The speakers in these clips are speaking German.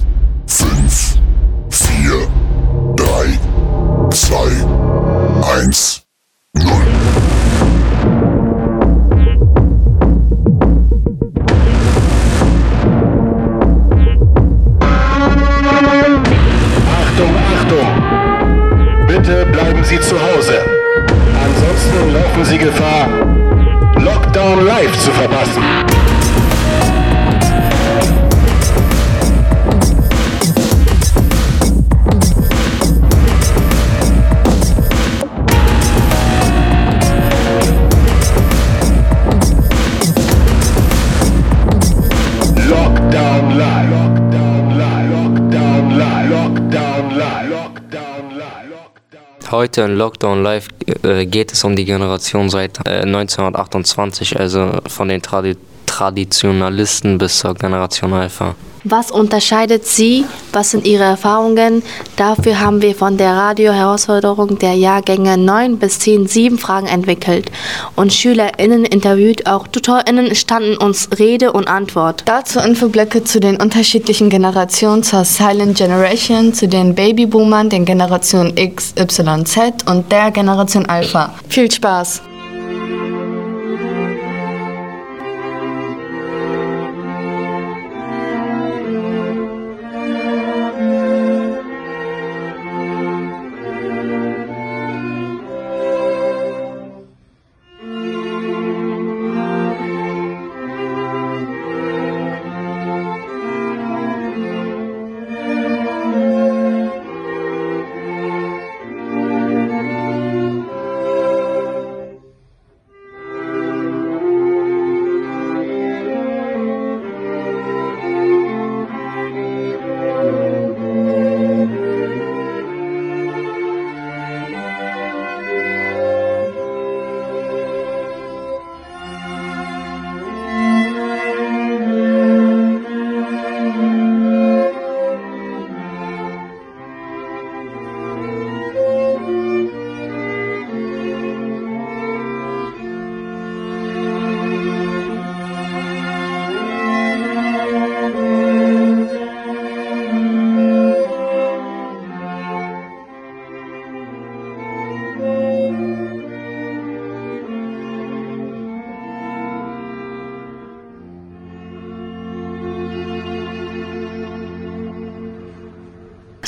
5, 4, 3, 2, 1, 0. Achtung, Achtung! Bitte bleiben Sie zu Hause. Ansonsten laufen Sie Gefahr, Lockdown Live zu verpassen. Heute in Lockdown Live äh, geht es um die Generation seit äh, 1928, also von den Tradi Traditionalisten bis zur Generation Alpha. Was unterscheidet Sie? Was sind Ihre Erfahrungen? Dafür haben wir von der Radio-Herausforderung der Jahrgänge 9 bis 10 sieben Fragen entwickelt und SchülerInnen interviewt. Auch TutorInnen standen uns Rede und Antwort. Dazu Infoblöcke zu den unterschiedlichen Generationen zur Silent Generation, zu den Babyboomern, den Generationen X, Y, Z und der Generation Alpha. Viel Spaß!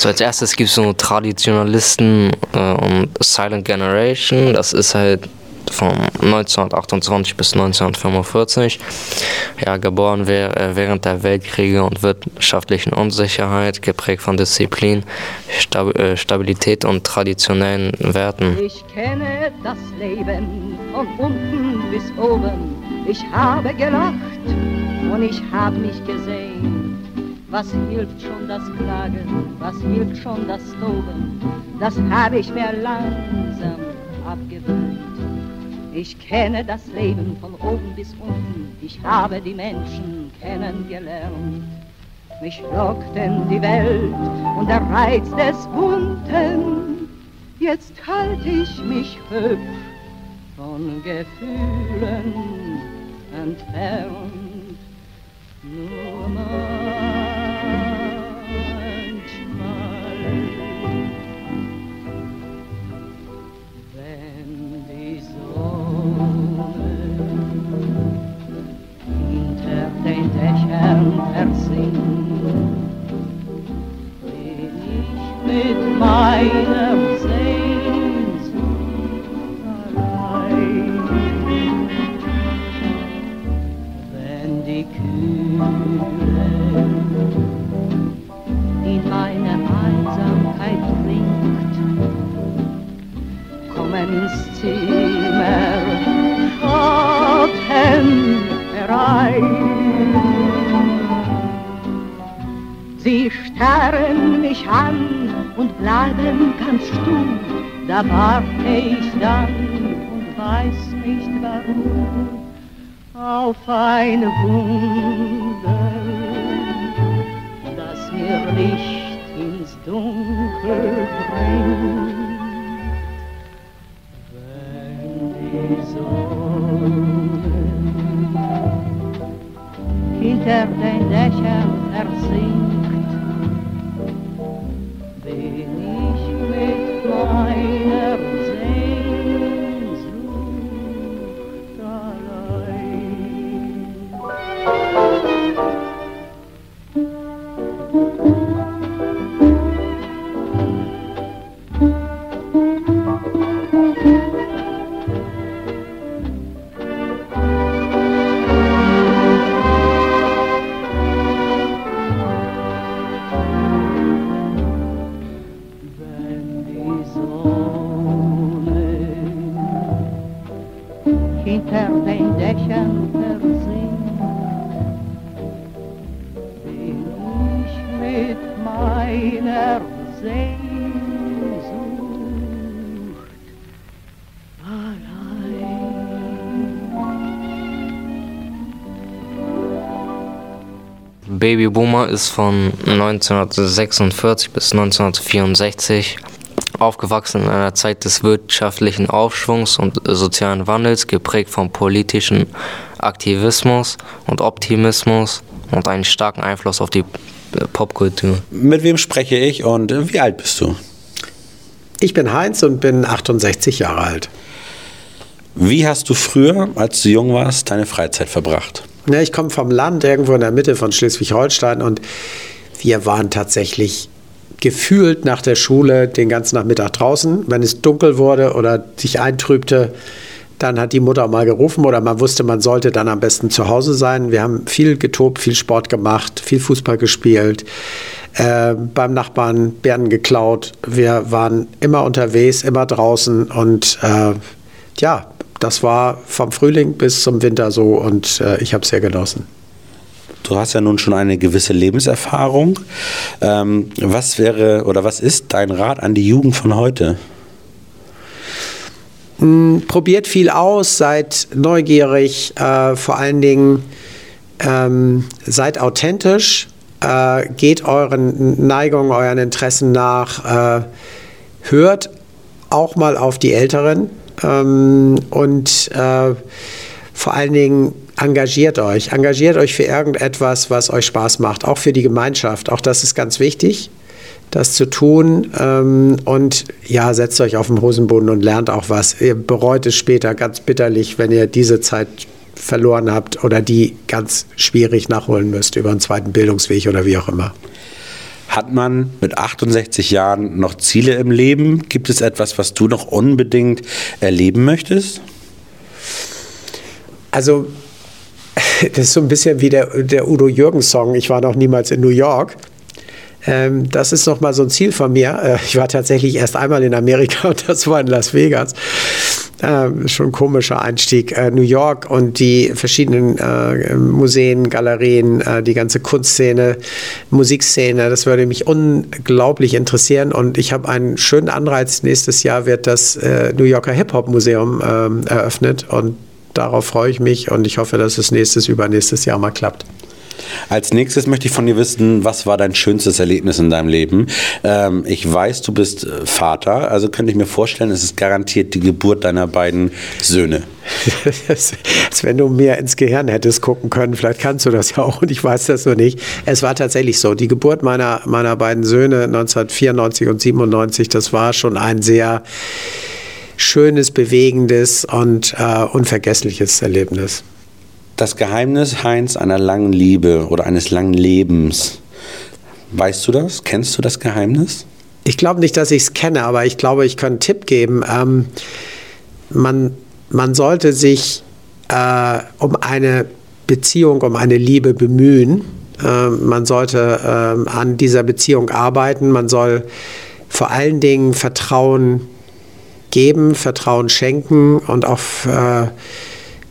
So als erstes gibt es so Traditionalisten äh, und Silent Generation. Das ist halt von 1928 bis 1945. Ja, geboren äh, während der Weltkriege und wirtschaftlichen Unsicherheit, geprägt von Disziplin, äh, Stabilität und traditionellen Werten. Ich kenne das Leben von unten bis oben. Ich habe gelacht und ich habe mich gesehen. Was hilft schon das Klagen? Was hilft schon das Toben? Das habe ich mir langsam abgewöhnt. Ich kenne das Leben von oben bis unten. Ich habe die Menschen kennengelernt. Mich lockten die Welt und der Reiz des Bunten. Jetzt halte ich mich hübsch von Gefühlen entfernt. Nur manchmal, Dächern versinkt, bin mit meiner Sehnsucht allein. Wenn die Kühle in meine Einsamkeit dringt, kommen ins Zimmer Schatten herein. Sie starren mich an und bleiben ganz stumm, da warte ich dann und weiß nicht warum auf ein Wunder, das mir Licht ins Dunkel bringt. Wenn die Sonne hinter den Dächern versinkt, Baby Boomer ist von 1946 bis 1964 aufgewachsen in einer Zeit des wirtschaftlichen Aufschwungs und sozialen Wandels, geprägt vom politischen Aktivismus und Optimismus und einen starken Einfluss auf die äh, Popkultur. Mit wem spreche ich und äh, wie alt bist du? Ich bin Heinz und bin 68 Jahre alt. Wie hast du früher, als du jung warst, deine Freizeit verbracht? Ja, ich komme vom Land, irgendwo in der Mitte von Schleswig-Holstein und wir waren tatsächlich gefühlt nach der Schule den ganzen Nachmittag draußen. Wenn es dunkel wurde oder sich eintrübte, dann hat die Mutter mal gerufen oder man wusste, man sollte dann am besten zu Hause sein. Wir haben viel getobt, viel Sport gemacht, viel Fußball gespielt, äh, beim Nachbarn Bären geklaut. Wir waren immer unterwegs, immer draußen und äh, ja, das war vom Frühling bis zum Winter so und äh, ich habe es sehr genossen. Du hast ja nun schon eine gewisse Lebenserfahrung. Ähm, was wäre oder was ist dein Rat an die Jugend von heute? Mm, Probiert viel aus, seid neugierig, äh, vor allen Dingen ähm, seid authentisch, äh, geht euren Neigungen, euren Interessen nach, äh, hört auch mal auf die Älteren ähm, und äh, vor allen Dingen engagiert euch. Engagiert euch für irgendetwas, was euch Spaß macht, auch für die Gemeinschaft. Auch das ist ganz wichtig, das zu tun. Ähm, und ja, setzt euch auf den Hosenboden und lernt auch was. Ihr bereut es später ganz bitterlich, wenn ihr diese Zeit verloren habt oder die ganz schwierig nachholen müsst über einen zweiten Bildungsweg oder wie auch immer. Hat man mit 68 Jahren noch Ziele im Leben? Gibt es etwas, was du noch unbedingt erleben möchtest? Also, das ist so ein bisschen wie der, der Udo Jürgens-Song, ich war noch niemals in New York. Ähm, das ist noch mal so ein Ziel von mir. Äh, ich war tatsächlich erst einmal in Amerika und das war in Las Vegas. Ähm, schon komischer Einstieg. Äh, New York und die verschiedenen äh, Museen, Galerien, äh, die ganze Kunstszene, Musikszene, das würde mich unglaublich interessieren. Und ich habe einen schönen Anreiz. Nächstes Jahr wird das äh, New Yorker Hip-Hop-Museum ähm, eröffnet und darauf freue ich mich und ich hoffe, dass es nächstes, übernächstes Jahr mal klappt. Als nächstes möchte ich von dir wissen, was war dein schönstes Erlebnis in deinem Leben? Ähm, ich weiß, du bist äh, Vater, also könnte ich mir vorstellen, es ist garantiert die Geburt deiner beiden Söhne. Als wenn du mir ins Gehirn hättest gucken können, vielleicht kannst du das ja auch und ich weiß das noch nicht. Es war tatsächlich so. Die Geburt meiner, meiner beiden Söhne 1994 und 97, das war schon ein sehr schönes, bewegendes und äh, unvergessliches Erlebnis. Das Geheimnis, Heinz, einer langen Liebe oder eines langen Lebens. Weißt du das? Kennst du das Geheimnis? Ich glaube nicht, dass ich es kenne, aber ich glaube, ich kann einen Tipp geben. Ähm, man, man sollte sich äh, um eine Beziehung, um eine Liebe bemühen. Äh, man sollte äh, an dieser Beziehung arbeiten. Man soll vor allen Dingen Vertrauen geben, Vertrauen schenken und auch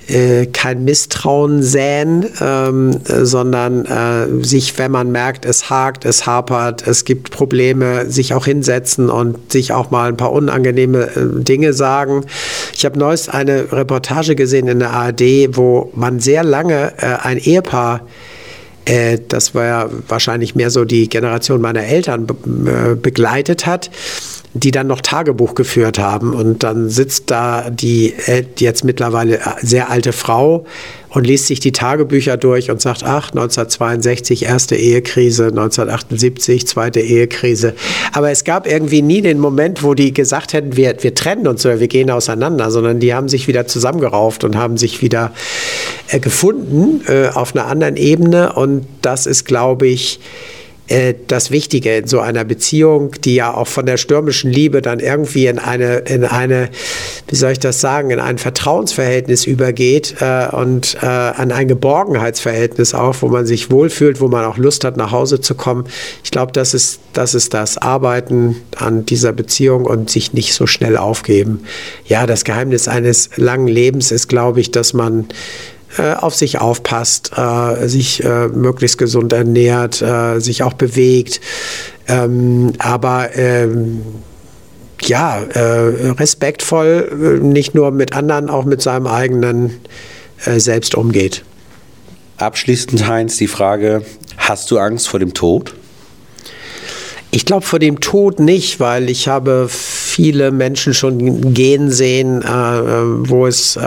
äh, kein Misstrauen säen, ähm, sondern äh, sich, wenn man merkt, es hakt, es hapert, es gibt Probleme, sich auch hinsetzen und sich auch mal ein paar unangenehme äh, Dinge sagen. Ich habe neuest eine Reportage gesehen in der ARD, wo man sehr lange äh, ein Ehepaar das war ja wahrscheinlich mehr so die Generation meiner Eltern be begleitet hat die dann noch Tagebuch geführt haben. Und dann sitzt da die jetzt mittlerweile sehr alte Frau und liest sich die Tagebücher durch und sagt, ach, 1962 erste Ehekrise, 1978 zweite Ehekrise. Aber es gab irgendwie nie den Moment, wo die gesagt hätten, wir, wir trennen uns oder wir gehen auseinander, sondern die haben sich wieder zusammengerauft und haben sich wieder äh, gefunden äh, auf einer anderen Ebene. Und das ist, glaube ich, äh, das Wichtige in so einer Beziehung, die ja auch von der stürmischen Liebe dann irgendwie in eine, in eine, wie soll ich das sagen, in ein Vertrauensverhältnis übergeht äh, und äh, an ein Geborgenheitsverhältnis auch, wo man sich wohlfühlt, wo man auch Lust hat, nach Hause zu kommen. Ich glaube, das ist, das ist das Arbeiten an dieser Beziehung und sich nicht so schnell aufgeben. Ja, das Geheimnis eines langen Lebens ist, glaube ich, dass man äh, auf sich aufpasst, äh, sich äh, möglichst gesund ernährt, äh, sich auch bewegt. Ähm, aber ähm, ja, äh, respektvoll, äh, nicht nur mit anderen, auch mit seinem eigenen Selbst umgeht. Abschließend, Heinz, die Frage, hast du Angst vor dem Tod? Ich glaube vor dem Tod nicht, weil ich habe viele Menschen schon gehen sehen, wo es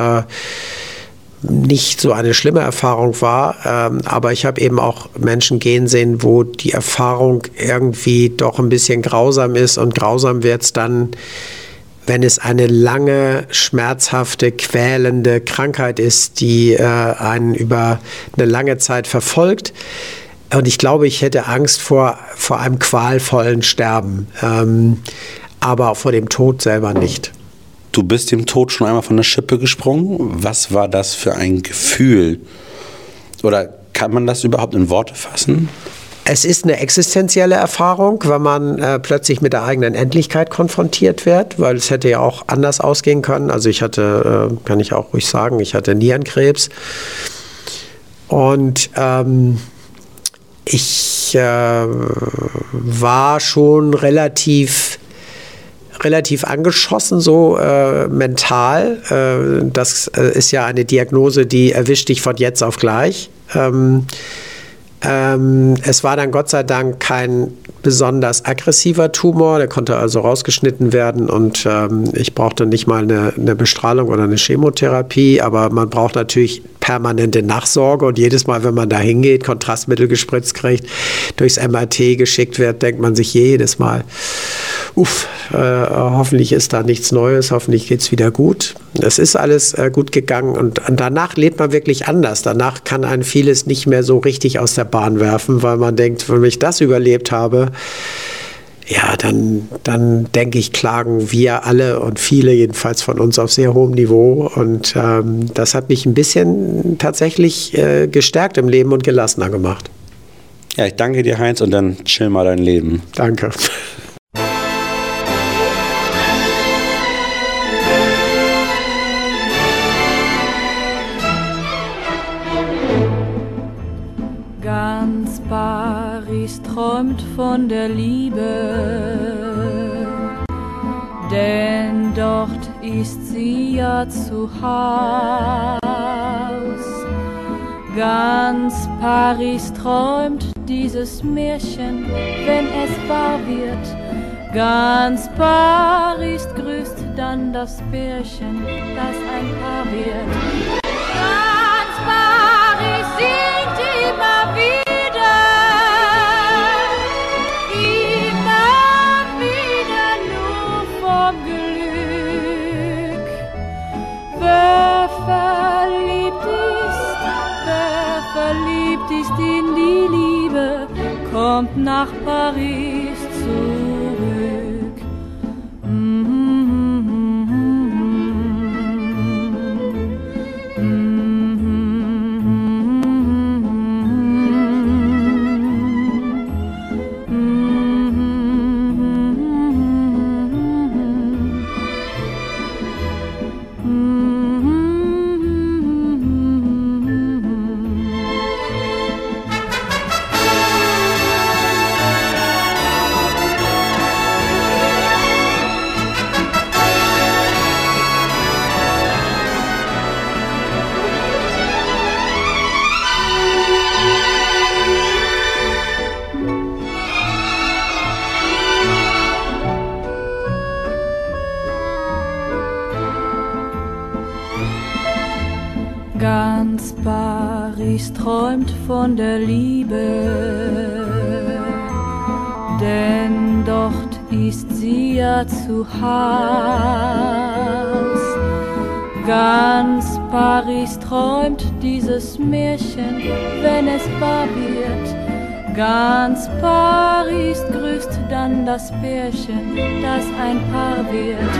nicht so eine schlimme Erfahrung war, ähm, aber ich habe eben auch Menschen gehen sehen, wo die Erfahrung irgendwie doch ein bisschen grausam ist und grausam wird es dann, wenn es eine lange, schmerzhafte, quälende Krankheit ist, die äh, einen über eine lange Zeit verfolgt. Und ich glaube, ich hätte Angst vor, vor einem qualvollen Sterben, ähm, aber vor dem Tod selber nicht. Du bist dem Tod schon einmal von der Schippe gesprungen. Was war das für ein Gefühl? Oder kann man das überhaupt in Worte fassen? Es ist eine existenzielle Erfahrung, wenn man äh, plötzlich mit der eigenen Endlichkeit konfrontiert wird, weil es hätte ja auch anders ausgehen können. Also ich hatte, äh, kann ich auch ruhig sagen, ich hatte Nierenkrebs. Und ähm, ich äh, war schon relativ relativ angeschossen, so äh, mental. Äh, das äh, ist ja eine Diagnose, die erwischt dich von jetzt auf gleich. Ähm, ähm, es war dann Gott sei Dank kein besonders aggressiver Tumor, der konnte also rausgeschnitten werden und ähm, ich brauchte nicht mal eine, eine, Bestrahlung oder eine Chemotherapie, aber man braucht natürlich permanente Nachsorge und jedes Mal, wenn man da hingeht, Kontrastmittel gespritzt kriegt, durchs MRT geschickt wird, denkt man sich jedes Mal, uff, äh, hoffentlich ist da nichts Neues, hoffentlich geht es wieder gut. Es ist alles äh, gut gegangen und, und danach lebt man wirklich anders. Danach kann ein vieles nicht mehr so richtig aus der Bahn werfen, weil man denkt, wenn ich das überlebt habe, ja, dann, dann denke ich, klagen wir alle und viele jedenfalls von uns auf sehr hohem Niveau. Und ähm, das hat mich ein bisschen tatsächlich äh, gestärkt im Leben und gelassener gemacht. Ja, ich danke dir, Heinz, und dann chill mal dein Leben. Danke. Träumt von der Liebe, denn dort ist sie ja zu Haus. Ganz Paris träumt dieses Märchen, wenn es wahr wird. Ganz Paris grüßt dann das Pärchen, das ein Paar wird. Ganz Paris singt immer wieder. Verliebt ist in die Liebe, kommt nach Paris zurück. Von der Liebe, denn dort ist sie ja zu Haus. Ganz Paris träumt dieses Märchen, wenn es wahr wird. Ganz Paris grüßt dann das Pärchen, das ein Paar wird.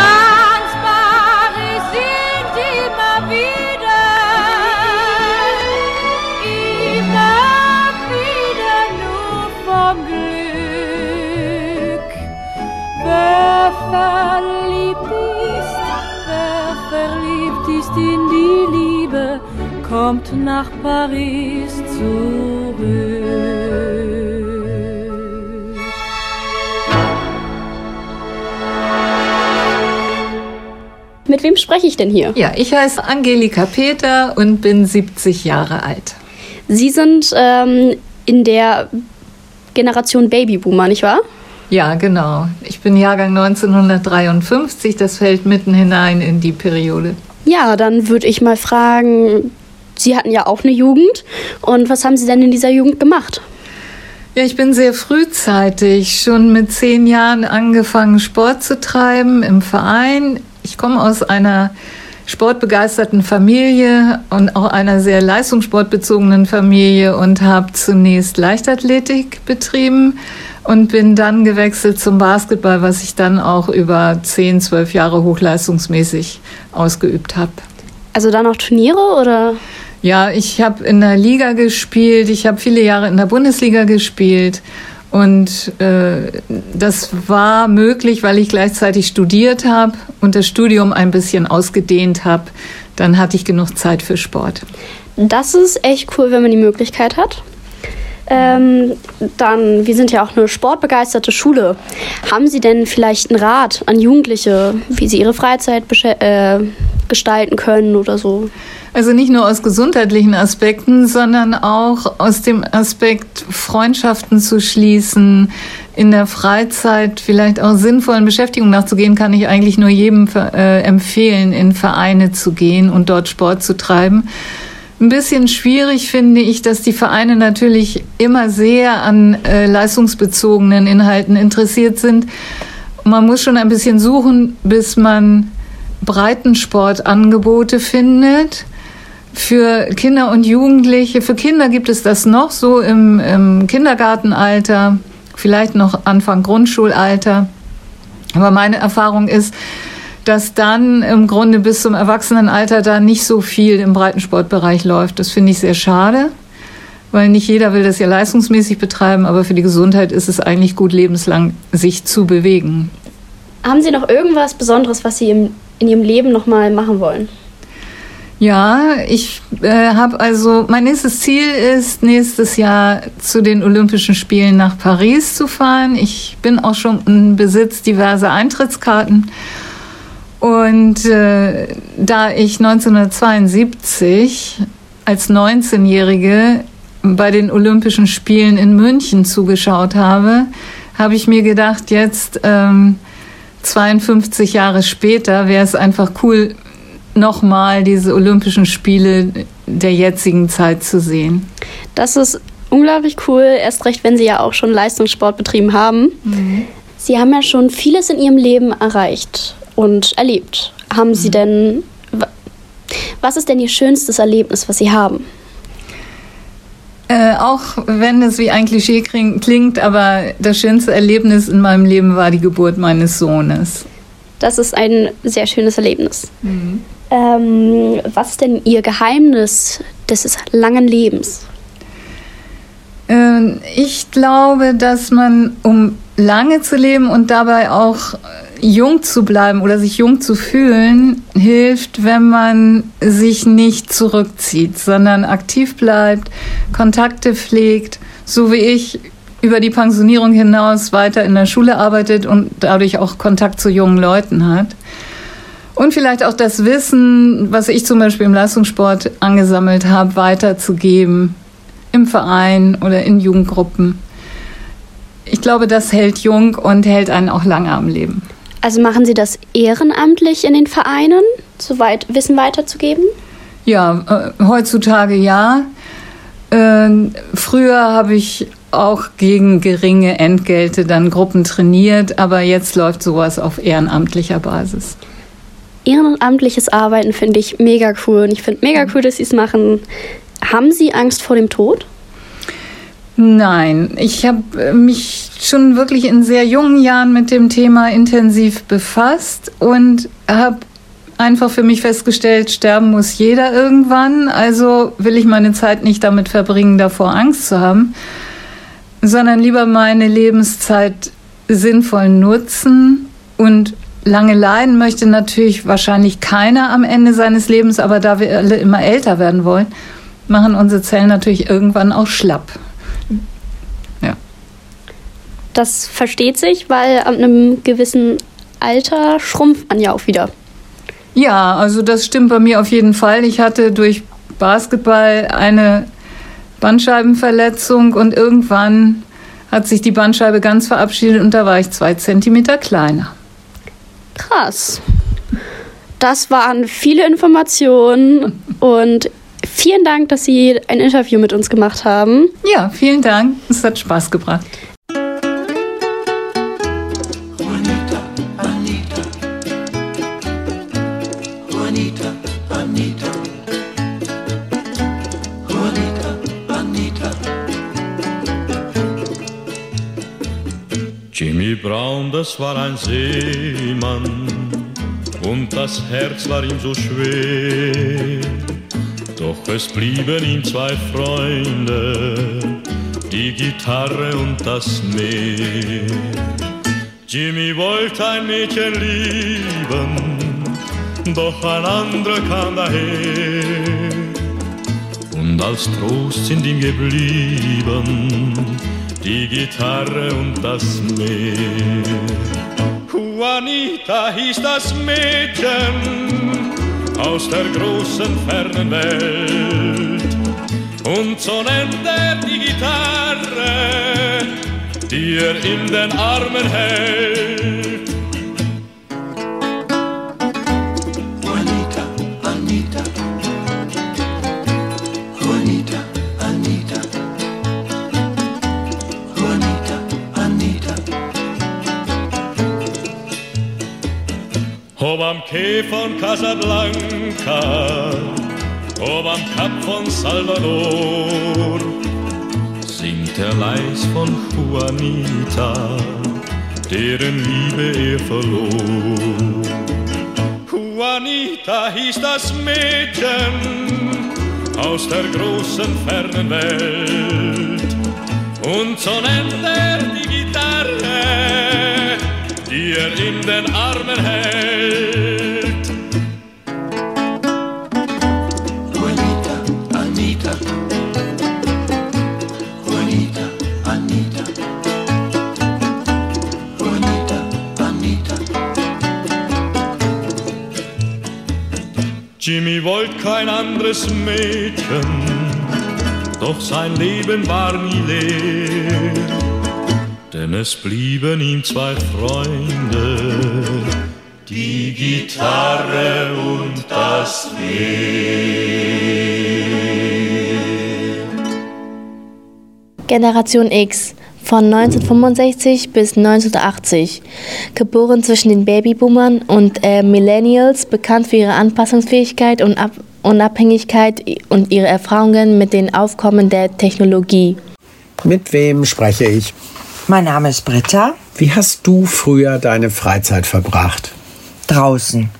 Ganz Paris singt immer wieder, verliebt ist, wer verliebt ist in die Liebe, kommt nach Paris zurück. Mit wem spreche ich denn hier? Ja, ich heiße Angelika Peter und bin 70 Jahre alt. Sie sind ähm, in der Generation Babyboomer, nicht wahr? Ja, genau. Ich bin Jahrgang 1953, das fällt mitten hinein in die Periode. Ja, dann würde ich mal fragen, Sie hatten ja auch eine Jugend und was haben Sie denn in dieser Jugend gemacht? Ja, ich bin sehr frühzeitig, schon mit zehn Jahren angefangen, Sport zu treiben im Verein. Ich komme aus einer sportbegeisterten Familie und auch einer sehr leistungssportbezogenen Familie und habe zunächst Leichtathletik betrieben und bin dann gewechselt zum Basketball, was ich dann auch über zehn, zwölf Jahre hochleistungsmäßig ausgeübt habe. Also dann auch Turniere oder? Ja, ich habe in der Liga gespielt, ich habe viele Jahre in der Bundesliga gespielt und äh, das war möglich, weil ich gleichzeitig studiert habe und das Studium ein bisschen ausgedehnt habe. Dann hatte ich genug Zeit für Sport. Das ist echt cool, wenn man die Möglichkeit hat. Ähm, dann, wir sind ja auch eine sportbegeisterte Schule. Haben Sie denn vielleicht einen Rat an Jugendliche, wie sie ihre Freizeit äh, gestalten können oder so? Also nicht nur aus gesundheitlichen Aspekten, sondern auch aus dem Aspekt, Freundschaften zu schließen, in der Freizeit vielleicht auch sinnvollen Beschäftigungen nachzugehen, kann ich eigentlich nur jedem äh, empfehlen, in Vereine zu gehen und dort Sport zu treiben. Ein bisschen schwierig finde ich, dass die Vereine natürlich immer sehr an äh, leistungsbezogenen Inhalten interessiert sind. Man muss schon ein bisschen suchen, bis man Breitensportangebote findet. Für Kinder und Jugendliche, für Kinder gibt es das noch so im, im Kindergartenalter, vielleicht noch Anfang Grundschulalter. Aber meine Erfahrung ist, dass dann im Grunde bis zum Erwachsenenalter da nicht so viel im Breitensportbereich läuft. Das finde ich sehr schade, weil nicht jeder will das ja leistungsmäßig betreiben, aber für die Gesundheit ist es eigentlich gut, lebenslang sich zu bewegen. Haben Sie noch irgendwas Besonderes, was Sie im, in Ihrem Leben nochmal machen wollen? Ja, ich äh, habe also, mein nächstes Ziel ist, nächstes Jahr zu den Olympischen Spielen nach Paris zu fahren. Ich bin auch schon im Besitz diverser Eintrittskarten und äh, da ich 1972 als 19-Jährige bei den Olympischen Spielen in München zugeschaut habe, habe ich mir gedacht, jetzt ähm, 52 Jahre später wäre es einfach cool, nochmal diese Olympischen Spiele der jetzigen Zeit zu sehen. Das ist unglaublich cool, erst recht, wenn Sie ja auch schon Leistungssport betrieben haben. Mhm. Sie haben ja schon vieles in Ihrem Leben erreicht und erlebt. Haben Sie mhm. denn, was ist denn Ihr schönstes Erlebnis, was Sie haben? Äh, auch wenn es wie ein Klischee klingt, aber das schönste Erlebnis in meinem Leben war die Geburt meines Sohnes. Das ist ein sehr schönes Erlebnis. Mhm. Ähm, was ist denn Ihr Geheimnis des langen Lebens? Ähm, ich glaube, dass man, um lange zu leben und dabei auch jung zu bleiben oder sich jung zu fühlen, hilft, wenn man sich nicht zurückzieht, sondern aktiv bleibt, Kontakte pflegt, so wie ich über die Pensionierung hinaus weiter in der Schule arbeitet und dadurch auch Kontakt zu jungen Leuten hat. Und vielleicht auch das Wissen, was ich zum Beispiel im Leistungssport angesammelt habe, weiterzugeben im Verein oder in Jugendgruppen. Ich glaube, das hält jung und hält einen auch lange am Leben. Also machen Sie das ehrenamtlich in den Vereinen, so weit Wissen weiterzugeben? Ja, äh, heutzutage ja. Äh, früher habe ich auch gegen geringe Entgelte dann Gruppen trainiert, aber jetzt läuft sowas auf ehrenamtlicher Basis. Ehrenamtliches Arbeiten finde ich mega cool und ich finde mega cool, dass Sie es machen. Haben Sie Angst vor dem Tod? Nein, ich habe mich schon wirklich in sehr jungen Jahren mit dem Thema intensiv befasst und habe einfach für mich festgestellt, sterben muss jeder irgendwann. Also will ich meine Zeit nicht damit verbringen, davor Angst zu haben, sondern lieber meine Lebenszeit sinnvoll nutzen und lange leiden möchte natürlich wahrscheinlich keiner am Ende seines Lebens, aber da wir alle immer älter werden wollen, machen unsere Zellen natürlich irgendwann auch schlapp. Das versteht sich, weil ab einem gewissen Alter schrumpft man ja auch wieder. Ja, also das stimmt bei mir auf jeden Fall. Ich hatte durch Basketball eine Bandscheibenverletzung und irgendwann hat sich die Bandscheibe ganz verabschiedet und da war ich zwei Zentimeter kleiner. Krass. Das waren viele Informationen und vielen Dank, dass Sie ein Interview mit uns gemacht haben. Ja, vielen Dank. Es hat Spaß gebracht. Brown, das war ein Seemann und das Herz war ihm so schwer. Doch es blieben ihm zwei Freunde, die Gitarre und das Meer. Jimmy wollte ein Mädchen lieben, doch ein anderer kam daher. Und als Trost sind ihm geblieben die Gitarre und das Meer. Juanita hieß das Mädchen aus der großen fernen Welt. Und so nennt er die Gitarre, die er in den Armen hält. Ob am Quai von Casablanca, ob am Kap von Salvador, singt er leis von Juanita, deren Liebe er verlor. Juanita hieß das Mädchen aus der großen fernen Welt. Und so nennt er die er in den Armen hält. Juanita, Anita, Juanita, Anita, Juanita, Anita. Jimmy wollte kein anderes Mädchen, doch sein Leben war nie leer. Es blieben ihm zwei Freunde, die Gitarre und das Meer. Generation X von 1965 bis 1980. Geboren zwischen den Babyboomern und äh, Millennials, bekannt für ihre Anpassungsfähigkeit und Ab Unabhängigkeit und ihre Erfahrungen mit den Aufkommen der Technologie. Mit wem spreche ich? Mein Name ist Britta. Wie hast du früher deine Freizeit verbracht? Draußen.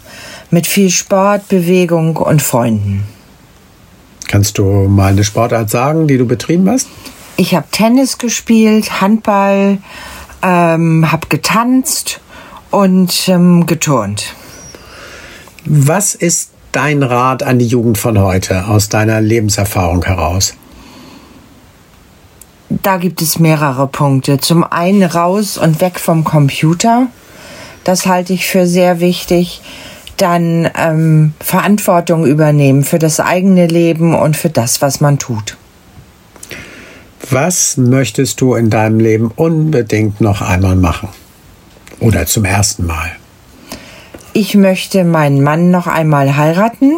Mit viel Sport, Bewegung und Freunden. Kannst du mal eine Sportart sagen, die du betrieben hast? Ich habe Tennis gespielt, Handball, ähm, habe getanzt und ähm, geturnt. Was ist dein Rat an die Jugend von heute aus deiner Lebenserfahrung heraus? Da gibt es mehrere Punkte. Zum einen raus und weg vom Computer. Das halte ich für sehr wichtig. Dann ähm, Verantwortung übernehmen für das eigene Leben und für das, was man tut. Was möchtest du in deinem Leben unbedingt noch einmal machen? Oder zum ersten Mal? Ich möchte meinen Mann noch einmal heiraten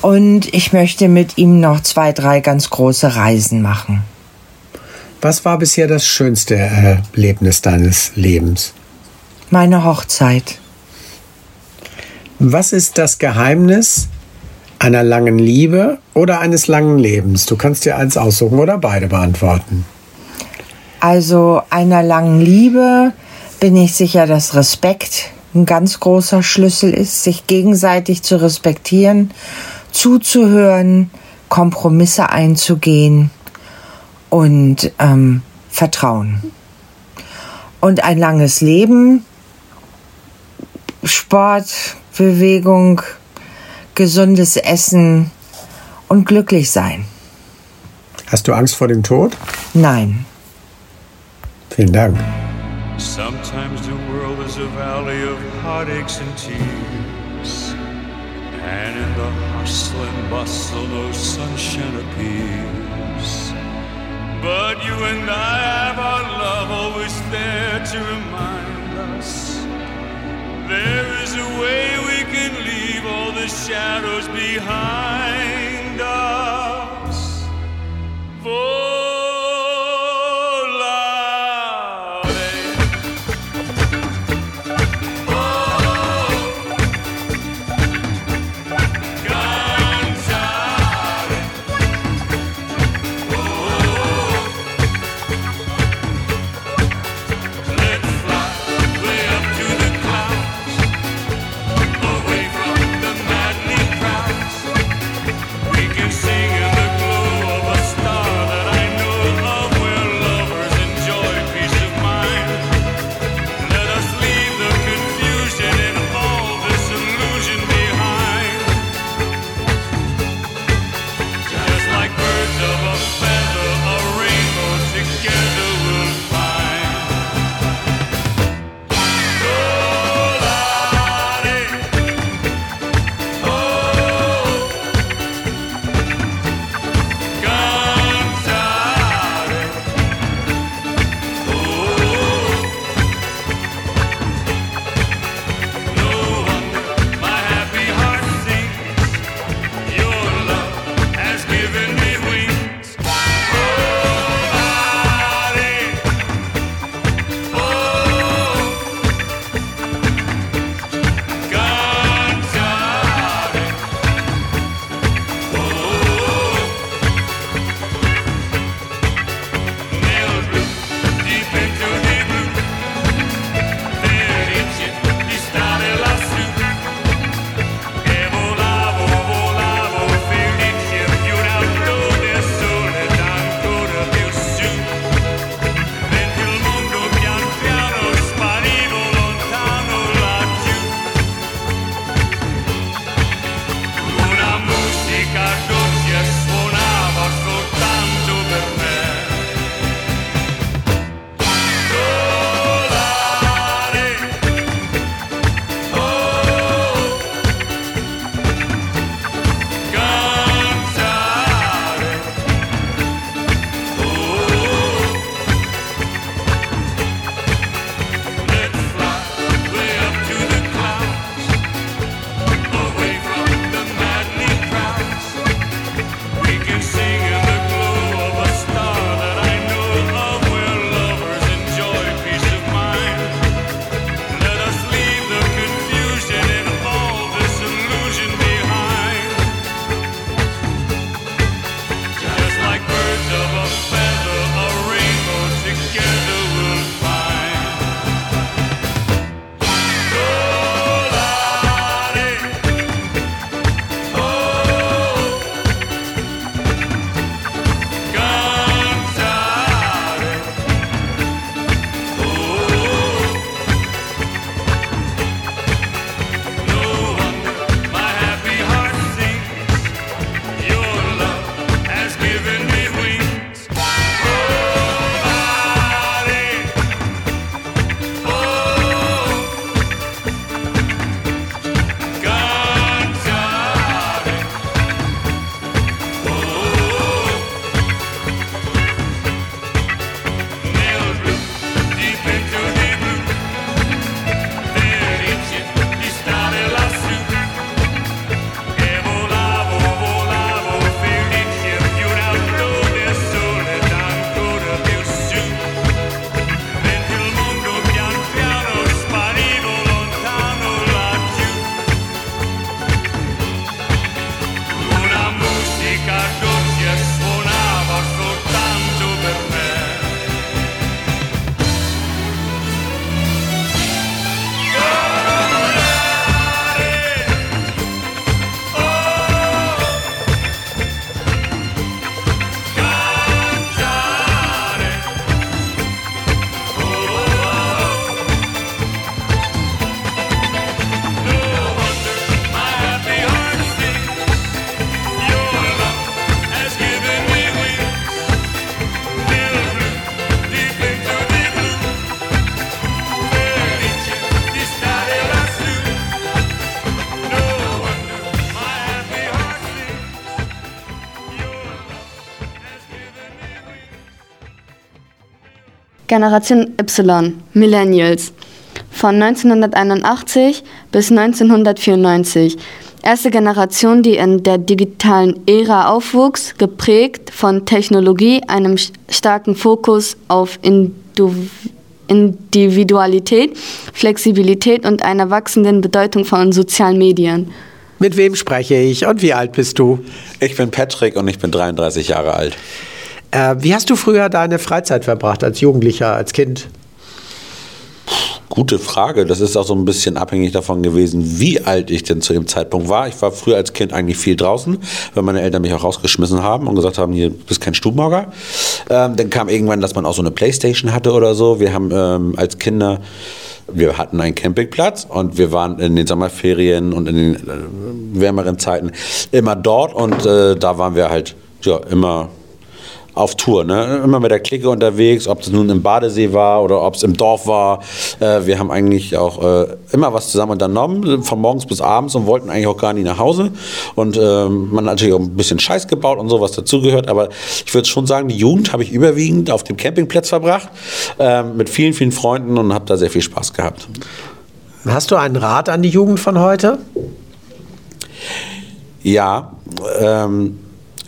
Und ich möchte mit ihm noch zwei, drei ganz große Reisen machen. Was war bisher das schönste Erlebnis deines Lebens? Meine Hochzeit. Was ist das Geheimnis einer langen Liebe oder eines langen Lebens? Du kannst dir eins aussuchen oder beide beantworten. Also einer langen Liebe bin ich sicher, dass Respekt ein ganz großer Schlüssel ist, sich gegenseitig zu respektieren, zuzuhören, Kompromisse einzugehen und ähm, Vertrauen. Und ein langes Leben, Sport, Bewegung, gesundes Essen und glücklich sein. Hast du Angst vor dem Tod? Nein. Vielen Dank. Sometimes the world is a valley of heartaches and tears. And in the hustle and bustle, no sunshine appears. But you and I have our love always there to remind us. There is a way we can leave all the shadows behind Generation Y, Millennials, von 1981 bis 1994. Erste Generation, die in der digitalen Ära aufwuchs, geprägt von Technologie, einem starken Fokus auf Individualität, Flexibilität und einer wachsenden Bedeutung von sozialen Medien. Mit wem spreche ich und wie alt bist du? Ich bin Patrick und ich bin 33 Jahre alt. Äh, wie hast du früher deine Freizeit verbracht als Jugendlicher, als Kind? Gute Frage. Das ist auch so ein bisschen abhängig davon gewesen, wie alt ich denn zu dem Zeitpunkt war. Ich war früher als Kind eigentlich viel draußen, weil meine Eltern mich auch rausgeschmissen haben und gesagt haben, hier bist kein Stubenhocker. Ähm, dann kam irgendwann, dass man auch so eine Playstation hatte oder so. Wir haben ähm, als Kinder wir hatten einen Campingplatz und wir waren in den Sommerferien und in den äh, wärmeren Zeiten immer dort und äh, da waren wir halt ja, immer auf Tour, ne? immer mit der Clique unterwegs, ob es nun im Badesee war oder ob es im Dorf war. Äh, wir haben eigentlich auch äh, immer was zusammen unternommen, von morgens bis abends und wollten eigentlich auch gar nicht nach Hause. Und ähm, man hat natürlich auch ein bisschen Scheiß gebaut und so, was dazugehört. Aber ich würde schon sagen, die Jugend habe ich überwiegend auf dem Campingplatz verbracht, äh, mit vielen, vielen Freunden und habe da sehr viel Spaß gehabt. Hast du einen Rat an die Jugend von heute? Ja, ähm,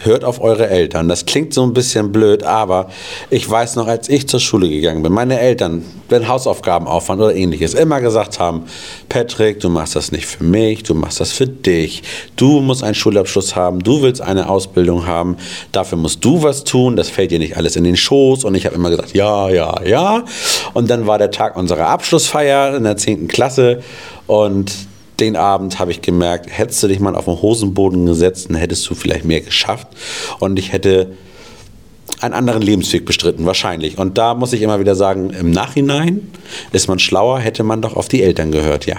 hört auf eure Eltern. Das klingt so ein bisschen blöd, aber ich weiß noch, als ich zur Schule gegangen bin, meine Eltern, wenn Hausaufgaben aufwand oder ähnliches, immer gesagt haben, Patrick, du machst das nicht für mich, du machst das für dich. Du musst einen Schulabschluss haben, du willst eine Ausbildung haben, dafür musst du was tun, das fällt dir nicht alles in den Schoß. Und ich habe immer gesagt, ja, ja, ja. Und dann war der Tag unserer Abschlussfeier in der 10. Klasse und den Abend habe ich gemerkt, hättest du dich mal auf den Hosenboden gesetzt, dann hättest du vielleicht mehr geschafft. Und ich hätte einen anderen Lebensweg bestritten, wahrscheinlich. Und da muss ich immer wieder sagen, im Nachhinein ist man schlauer, hätte man doch auf die Eltern gehört, ja.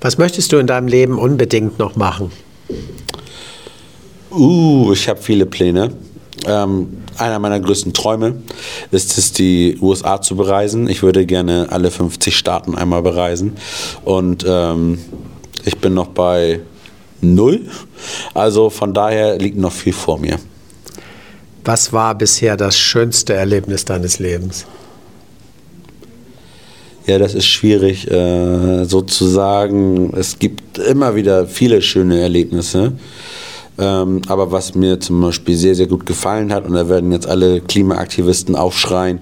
Was möchtest du in deinem Leben unbedingt noch machen? Uh, ich habe viele Pläne. Ähm, einer meiner größten Träume ist es, die USA zu bereisen. Ich würde gerne alle 50 Staaten einmal bereisen. Und ähm, ich bin noch bei null. Also von daher liegt noch viel vor mir. Was war bisher das schönste Erlebnis deines Lebens? Ja, das ist schwierig äh, so zu sagen. Es gibt immer wieder viele schöne Erlebnisse. Ähm, aber was mir zum Beispiel sehr, sehr gut gefallen hat, und da werden jetzt alle Klimaaktivisten aufschreien,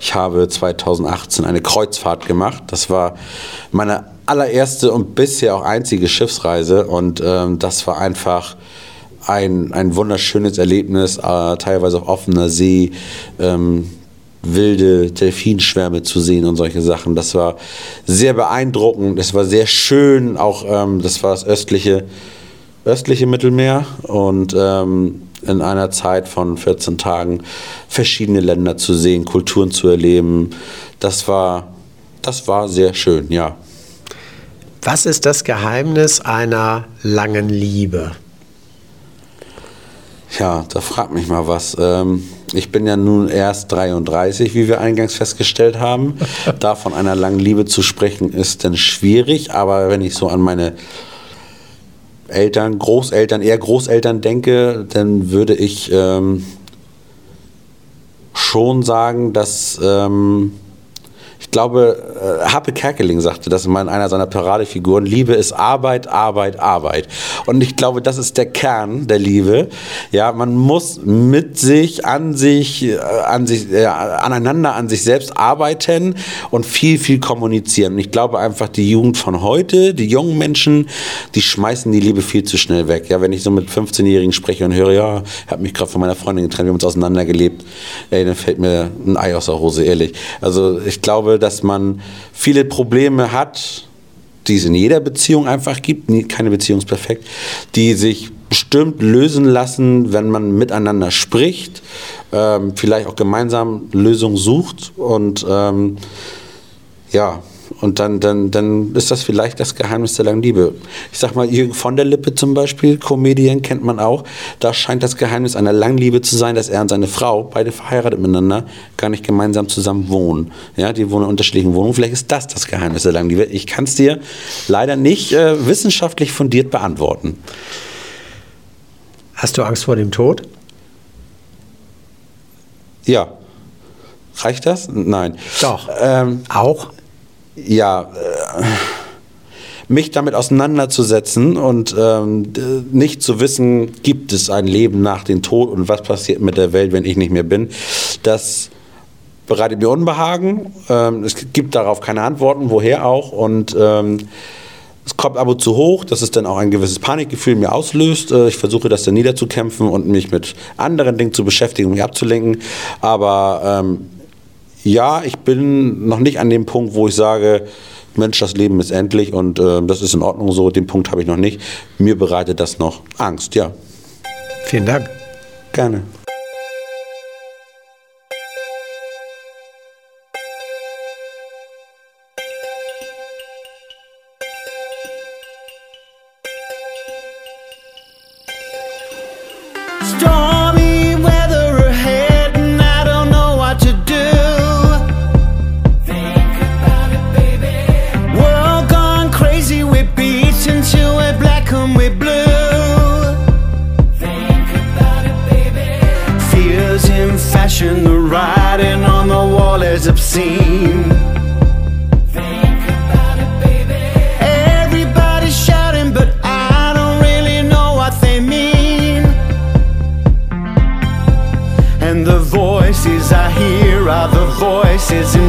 ich habe 2018 eine Kreuzfahrt gemacht. Das war meine allererste und bisher auch einzige Schiffsreise und ähm, das war einfach ein, ein wunderschönes Erlebnis, äh, teilweise auf offener See. Ähm, wilde Delfinschwärme zu sehen und solche Sachen. Das war sehr beeindruckend, es war sehr schön, auch ähm, das war das östliche östliche Mittelmeer und ähm, in einer Zeit von 14 Tagen verschiedene Länder zu sehen, Kulturen zu erleben. Das war, das war sehr schön, ja. Was ist das Geheimnis einer langen Liebe? Ja, da fragt mich mal was. Ähm, ich bin ja nun erst 33, wie wir eingangs festgestellt haben. da von einer langen Liebe zu sprechen, ist dann schwierig. Aber wenn ich so an meine Eltern, Großeltern, eher Großeltern denke, dann würde ich ähm, schon sagen, dass ähm, ich glaube, äh, Happe Kerkeling sagte das in einer seiner Paradefiguren, Liebe ist Arbeit, Arbeit, Arbeit. Und ich glaube, das ist der Kern der Liebe. Ja, man muss mit sich, an sich, äh, an sich, äh, aneinander, an sich selbst arbeiten und viel, viel kommunizieren. Und ich glaube einfach, die Jugend von heute, die jungen Menschen, die schmeißen die Liebe viel zu schnell weg. Ja, wenn ich so mit 15-Jährigen spreche und höre, ja, ich habe mich gerade von meiner Freundin getrennt, wir haben uns auseinandergelebt, ey, dann fällt mir ein Ei aus der Hose, ehrlich. Also ich glaube, dass man viele Probleme hat, die es in jeder Beziehung einfach gibt, keine Beziehung ist perfekt, die sich bestimmt lösen lassen, wenn man miteinander spricht, ähm, vielleicht auch gemeinsam Lösungen sucht und ähm, ja, und dann, dann, dann ist das vielleicht das Geheimnis der langen Liebe. Ich sag mal, Jürgen von der Lippe zum Beispiel, Comedian kennt man auch. Da scheint das Geheimnis einer langen Liebe zu sein, dass er und seine Frau, beide verheiratet miteinander, gar nicht gemeinsam zusammen wohnen. Ja, die wohnen in unterschiedlichen Wohnungen. Vielleicht ist das das Geheimnis der langen Liebe. Ich kann es dir leider nicht äh, wissenschaftlich fundiert beantworten. Hast du Angst vor dem Tod? Ja Reicht das? Nein. Doch. Ähm, Auch? Ja. Äh, mich damit auseinanderzusetzen und ähm, nicht zu wissen, gibt es ein Leben nach dem Tod und was passiert mit der Welt, wenn ich nicht mehr bin, das bereitet mir Unbehagen. Ähm, es gibt darauf keine Antworten, woher auch. Und ähm, es kommt ab und zu hoch, dass es dann auch ein gewisses Panikgefühl mir auslöst. Äh, Ich versuche das dann niederzukämpfen und mich mit anderen Dingen zu beschäftigen, um mich abzulenken. Aber ähm, ja, ich bin noch nicht an dem Punkt, wo ich sage, Mensch, das Leben ist endlich und äh, das ist in Ordnung so. Den Punkt habe ich noch nicht. Mir bereitet das noch Angst, ja. Vielen Dank. Gerne.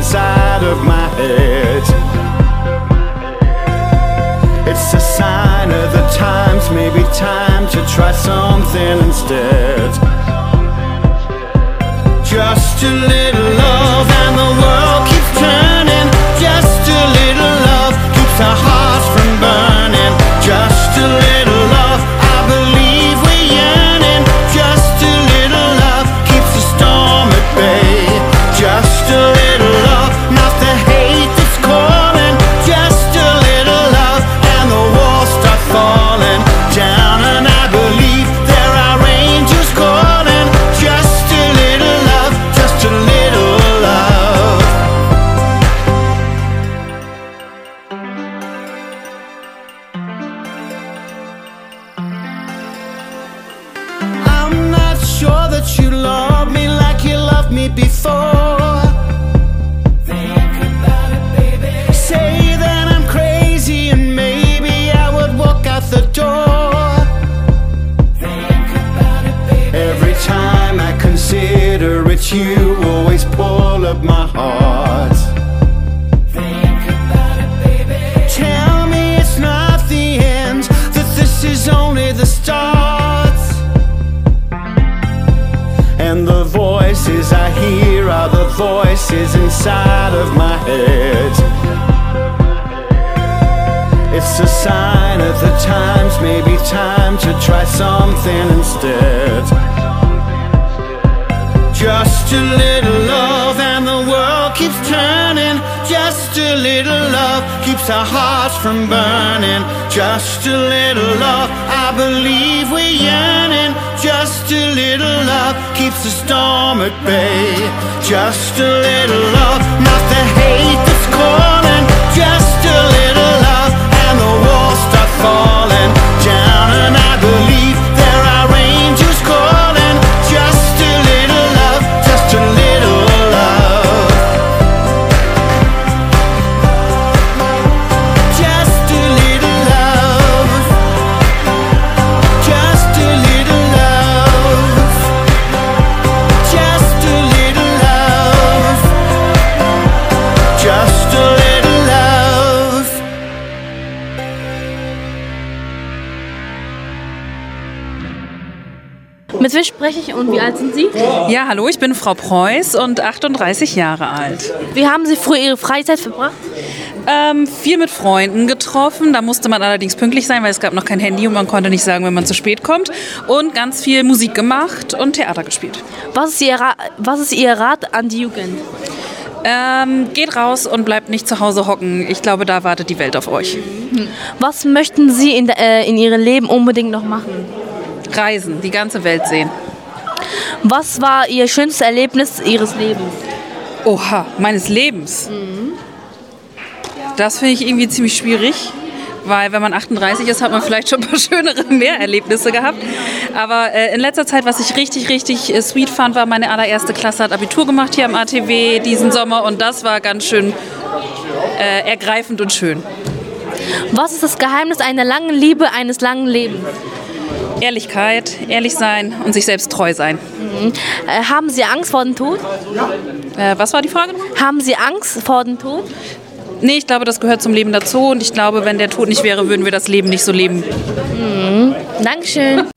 Inside of my head. It's a sign of the times, maybe time to try something instead. Just a little just a little Wem spreche ich und wie alt sind Sie? Ja, hallo, ich bin Frau Preuß und 38 Jahre alt. Wie haben Sie früher Ihre Freizeit verbracht? Ähm, viel mit Freunden getroffen. Da musste man allerdings pünktlich sein, weil es gab noch kein Handy und man konnte nicht sagen, wenn man zu spät kommt. Und ganz viel Musik gemacht und Theater gespielt. Was ist Ihr, Ra was ist Ihr Rat an die Jugend? Ähm, geht raus und bleibt nicht zu Hause hocken. Ich glaube, da wartet die Welt auf euch. Was möchten Sie in, äh, in Ihrem Leben unbedingt noch machen? Reisen, die ganze Welt sehen. Was war Ihr schönstes Erlebnis Ihres Lebens? Oha, meines Lebens. Das finde ich irgendwie ziemlich schwierig, weil wenn man 38 ist, hat man vielleicht schon ein paar schönere Mehrerlebnisse gehabt. Aber äh, in letzter Zeit, was ich richtig, richtig äh, sweet fand, war meine allererste Klasse hat Abitur gemacht hier am ATW diesen Sommer und das war ganz schön äh, ergreifend und schön. Was ist das Geheimnis einer langen Liebe, eines langen Lebens? Ehrlichkeit, ehrlich sein und sich selbst treu sein. Mhm. Äh, haben Sie Angst vor dem Tod? Äh, was war die Frage? Haben Sie Angst vor dem Tod? Nee, ich glaube, das gehört zum Leben dazu und ich glaube, wenn der Tod nicht wäre, würden wir das Leben nicht so leben. Mhm. Dankeschön.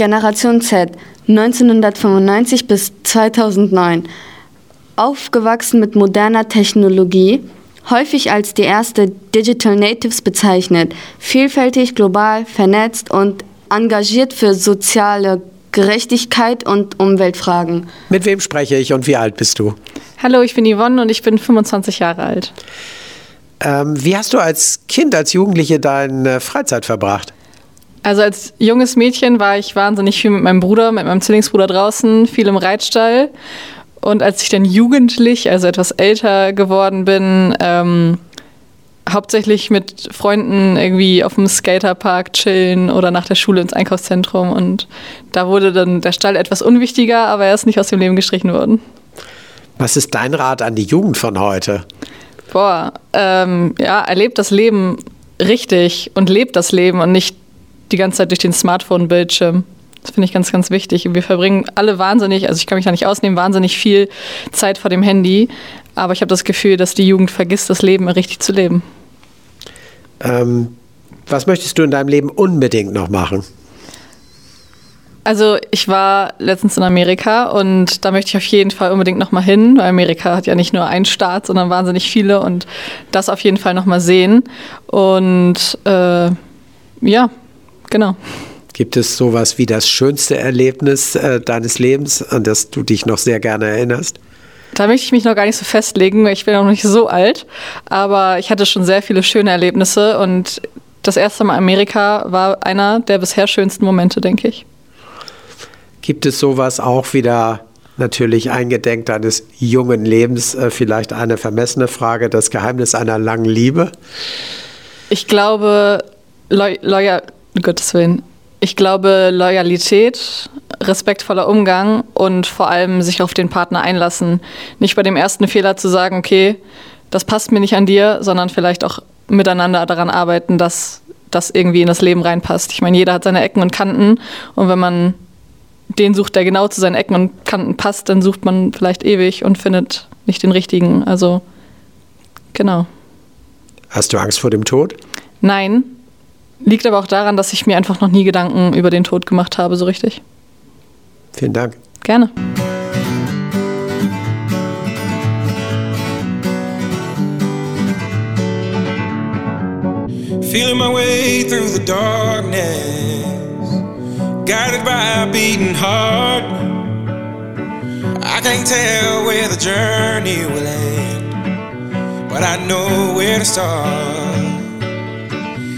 Generation Z 1995 bis 2009. Aufgewachsen mit moderner Technologie, häufig als die erste Digital Natives bezeichnet, vielfältig, global, vernetzt und engagiert für soziale Gerechtigkeit und Umweltfragen. Mit wem spreche ich und wie alt bist du? Hallo, ich bin Yvonne und ich bin 25 Jahre alt. Ähm, wie hast du als Kind, als Jugendliche deine Freizeit verbracht? Also als junges Mädchen war ich wahnsinnig viel mit meinem Bruder, mit meinem Zwillingsbruder draußen, viel im Reitstall. Und als ich dann jugendlich, also etwas älter geworden bin, ähm, hauptsächlich mit Freunden irgendwie auf dem Skaterpark chillen oder nach der Schule ins Einkaufszentrum. Und da wurde dann der Stall etwas unwichtiger, aber er ist nicht aus dem Leben gestrichen worden. Was ist dein Rat an die Jugend von heute? Boah, ähm, ja, erlebt das Leben richtig und lebt das Leben und nicht die ganze Zeit durch den Smartphone-Bildschirm. Das finde ich ganz, ganz wichtig. Wir verbringen alle wahnsinnig, also ich kann mich da nicht ausnehmen, wahnsinnig viel Zeit vor dem Handy. Aber ich habe das Gefühl, dass die Jugend vergisst, das Leben richtig zu leben. Ähm, was möchtest du in deinem Leben unbedingt noch machen? Also ich war letztens in Amerika und da möchte ich auf jeden Fall unbedingt noch mal hin, weil Amerika hat ja nicht nur einen Staat, sondern wahnsinnig viele und das auf jeden Fall noch mal sehen. Und äh, ja, genau. Gibt es sowas wie das schönste Erlebnis äh, deines Lebens, an das du dich noch sehr gerne erinnerst? Da möchte ich mich noch gar nicht so festlegen, weil ich bin noch nicht so alt. Aber ich hatte schon sehr viele schöne Erlebnisse und das erste Mal Amerika war einer der bisher schönsten Momente, denke ich. Gibt es sowas auch wieder natürlich eingedenk deines jungen Lebens, äh, vielleicht eine vermessene Frage, das Geheimnis einer langen Liebe? Ich glaube, Loyal, um Gottes Willen, ich glaube Loyalität, respektvoller Umgang und vor allem sich auf den Partner einlassen. Nicht bei dem ersten Fehler zu sagen, okay, das passt mir nicht an dir, sondern vielleicht auch miteinander daran arbeiten, dass das irgendwie in das Leben reinpasst. Ich meine, jeder hat seine Ecken und Kanten und wenn man den sucht, der genau zu seinen Ecken und Kanten passt, dann sucht man vielleicht ewig und findet nicht den richtigen. Also, genau. Hast du Angst vor dem Tod? Nein. Liegt aber auch daran, dass ich mir einfach noch nie Gedanken über den Tod gemacht habe, so richtig. Vielen Dank. Gerne. Feeling my way through the darkness, guided by a beating heart. I can't tell where the journey will end, but I know where to start.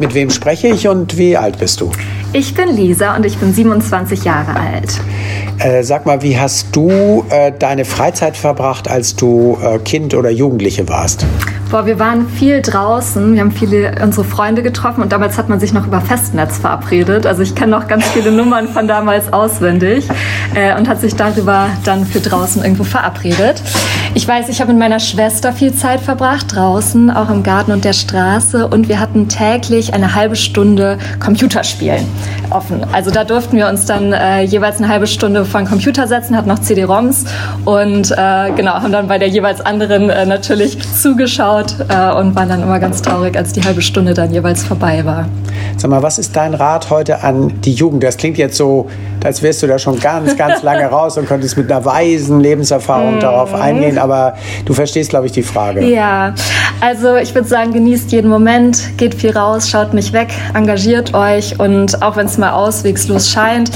Mit wem spreche ich und wie alt bist du? Ich bin Lisa und ich bin 27 Jahre alt. Äh, sag mal, wie hast du äh, deine Freizeit verbracht, als du äh, Kind oder Jugendliche warst? Boah, wir waren viel draußen, wir haben viele unsere Freunde getroffen und damals hat man sich noch über Festnetz verabredet. Also ich kenne noch ganz viele Nummern von damals auswendig äh, und hat sich darüber dann für draußen irgendwo verabredet. Ich weiß, ich habe mit meiner Schwester viel Zeit verbracht, draußen, auch im Garten und der Straße und wir hatten täglich eine halbe Stunde Computerspielen offen. Also da durften wir uns dann äh, jeweils eine halbe Stunde vor den Computer setzen, hatten noch CD-ROMs und äh, genau, haben dann bei der jeweils anderen äh, natürlich zugeschaut äh, und waren dann immer ganz traurig, als die halbe Stunde dann jeweils vorbei war. Sag mal, was ist dein Rat heute an die Jugend? Das klingt jetzt so, als wärst du da schon ganz, ganz lange raus und könntest mit einer weisen Lebenserfahrung Mhm. darauf eingehen, aber du verstehst, glaube ich, die Frage. Ja, also ich würde sagen, genießt jeden Moment, geht viel raus, schaut nicht weg, engagiert euch und auch wenn es mal auswegslos scheint,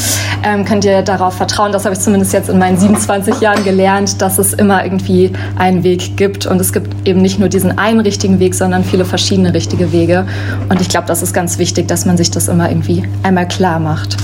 ähm, könnt ihr darauf vertrauen. Das habe ich zumindest jetzt in meinen 27 Jahren gelernt, dass es immer irgendwie einen Weg gibt und es gibt eben nicht nur diesen einen richtigen Weg, sondern viele verschiedene richtige Wege. Und ich glaube, das ist ganz wichtig, dass man sich das immer irgendwie einmal klar macht.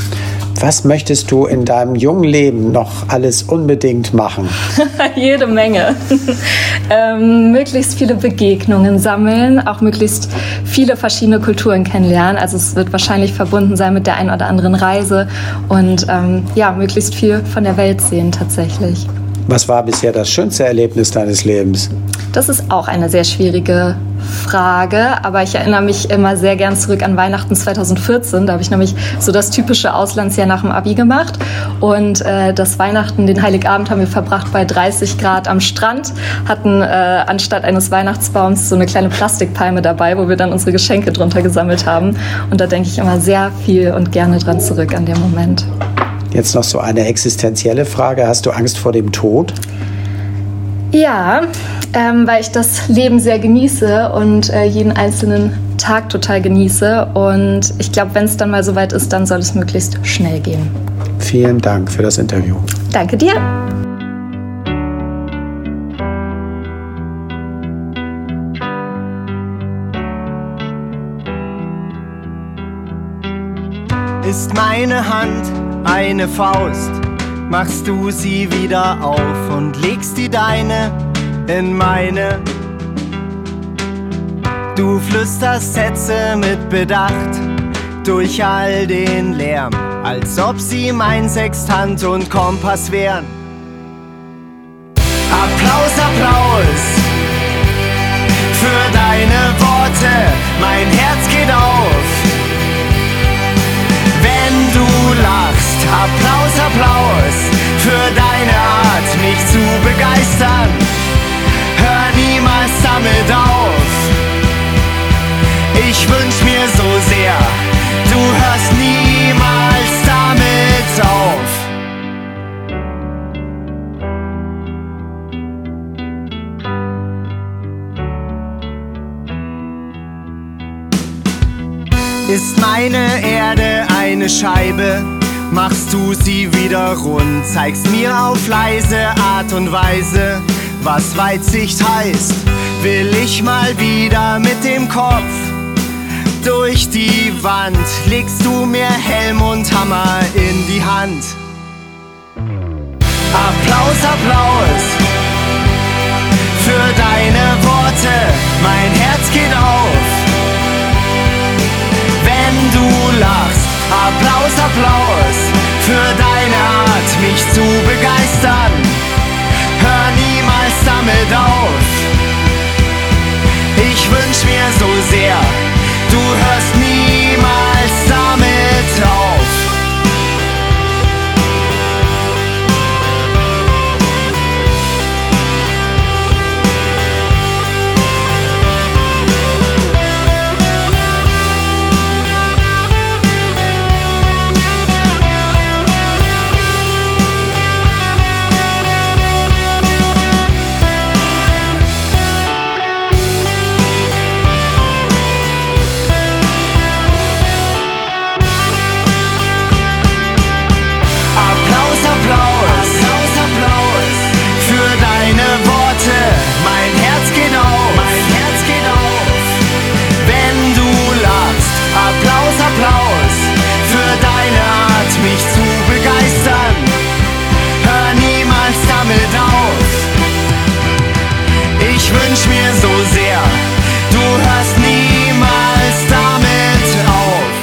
Was möchtest du in deinem jungen Leben noch alles unbedingt machen? Jede Menge. ähm, möglichst viele Begegnungen sammeln, auch möglichst viele verschiedene Kulturen kennenlernen. Also es wird wahrscheinlich verbunden sein mit der einen oder anderen Reise und ähm, ja, möglichst viel von der Welt sehen tatsächlich. Was war bisher das schönste Erlebnis deines Lebens? Das ist auch eine sehr schwierige Frage, aber ich erinnere mich immer sehr gern zurück an Weihnachten 2014. Da habe ich nämlich so das typische Auslandsjahr nach dem Abi gemacht. Und äh, das Weihnachten, den Heiligabend haben wir verbracht bei 30 Grad am Strand, hatten äh, anstatt eines Weihnachtsbaums so eine kleine Plastikpalme dabei, wo wir dann unsere Geschenke drunter gesammelt haben. Und da denke ich immer sehr viel und gerne dran zurück an den Moment. Jetzt noch so eine existenzielle Frage. Hast du Angst vor dem Tod? Ja, ähm, weil ich das Leben sehr genieße und äh, jeden einzelnen Tag total genieße. Und ich glaube, wenn es dann mal soweit ist, dann soll es möglichst schnell gehen. Vielen Dank für das Interview. Danke dir. Ist meine Hand eine Faust, machst du sie wieder auf und legst die deine in meine. Du flüsterst Sätze mit Bedacht durch all den Lärm, als ob sie mein Sextant und Kompass wären. Applaus, Applaus für deine Worte, mein Herz geht auf. Applaus, Applaus für deine Art, mich zu begeistern. Hör niemals damit auf. Ich wünsch mir so sehr, du hörst niemals damit auf. Ist meine Erde eine Scheibe? Machst du sie wieder rund, zeigst mir auf leise Art und Weise, was Weitsicht heißt. Will ich mal wieder mit dem Kopf durch die Wand, legst du mir Helm und Hammer in die Hand. Applaus, Applaus für deine Worte, mein Herz geht auf Applaus, Applaus für deine Art, mich zu begeistern. Hör niemals damit auf. Ich wünsch mir so sehr, du hörst niemals Ich wünsch mir so sehr, du hörst niemals damit auf.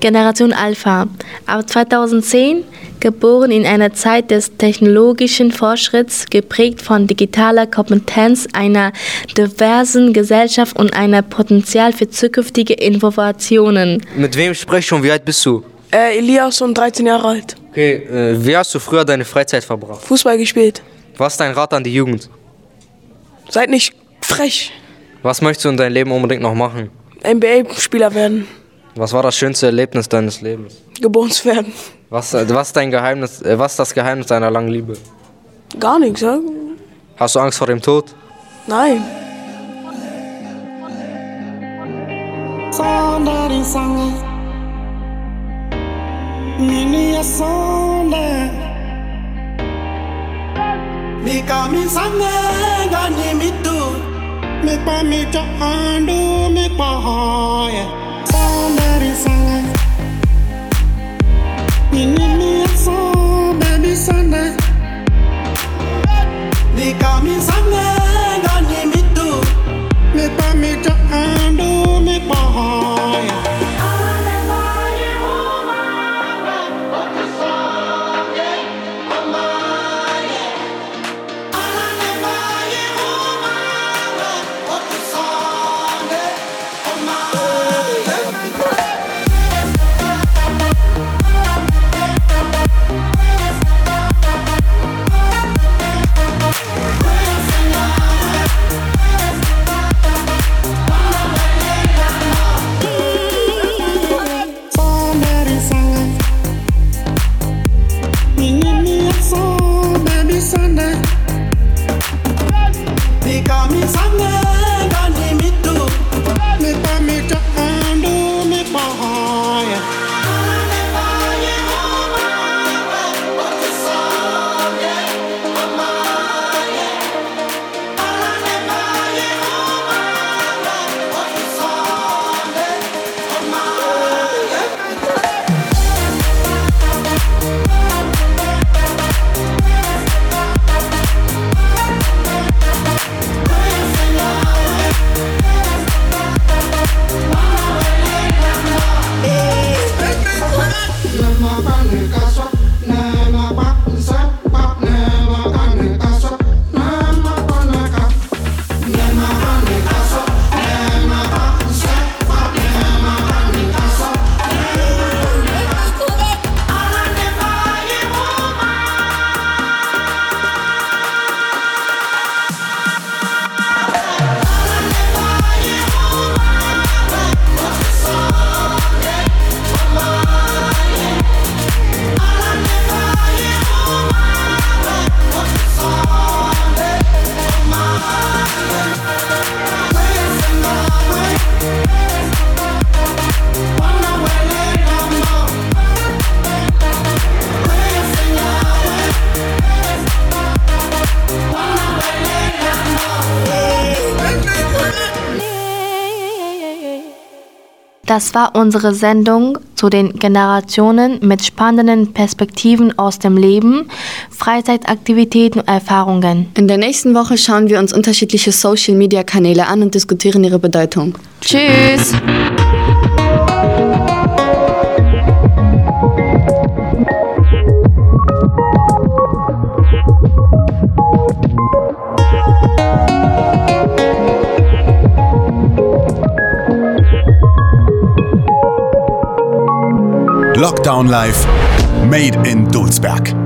Generation Alpha. Ab 2010 geboren in einer Zeit des technologischen Fortschritts, geprägt von digitaler Kompetenz, einer diversen Gesellschaft und einer Potenzial für zukünftige Innovationen. Mit wem spreche ich und wie alt bist du? Äh, Elias und 13 Jahre alt. Okay, äh, wie hast du früher deine Freizeit verbracht? Fußball gespielt. Was ist dein Rat an die Jugend? Seid nicht frech. Was möchtest du in deinem Leben unbedingt noch machen? NBA-Spieler werden. Was war das schönste Erlebnis deines Lebens? Geboren zu werden. Was, äh, was, ist dein Geheimnis, äh, was ist das Geheimnis deiner langen Liebe? Gar nichts, ja? Hast du Angst vor dem Tod? Nein. Sondari sange Nini ya sonde Mika mi sange gani mitu You need me so, baby Sunday. They call me Sunday, don't me too. Call me John. coming someday. Das war unsere Sendung zu den Generationen mit spannenden Perspektiven aus dem Leben, Freizeitaktivitäten und Erfahrungen. In der nächsten Woche schauen wir uns unterschiedliche Social-Media-Kanäle an und diskutieren ihre Bedeutung. Tschüss! Lockdown Live, Made in Dulsberg.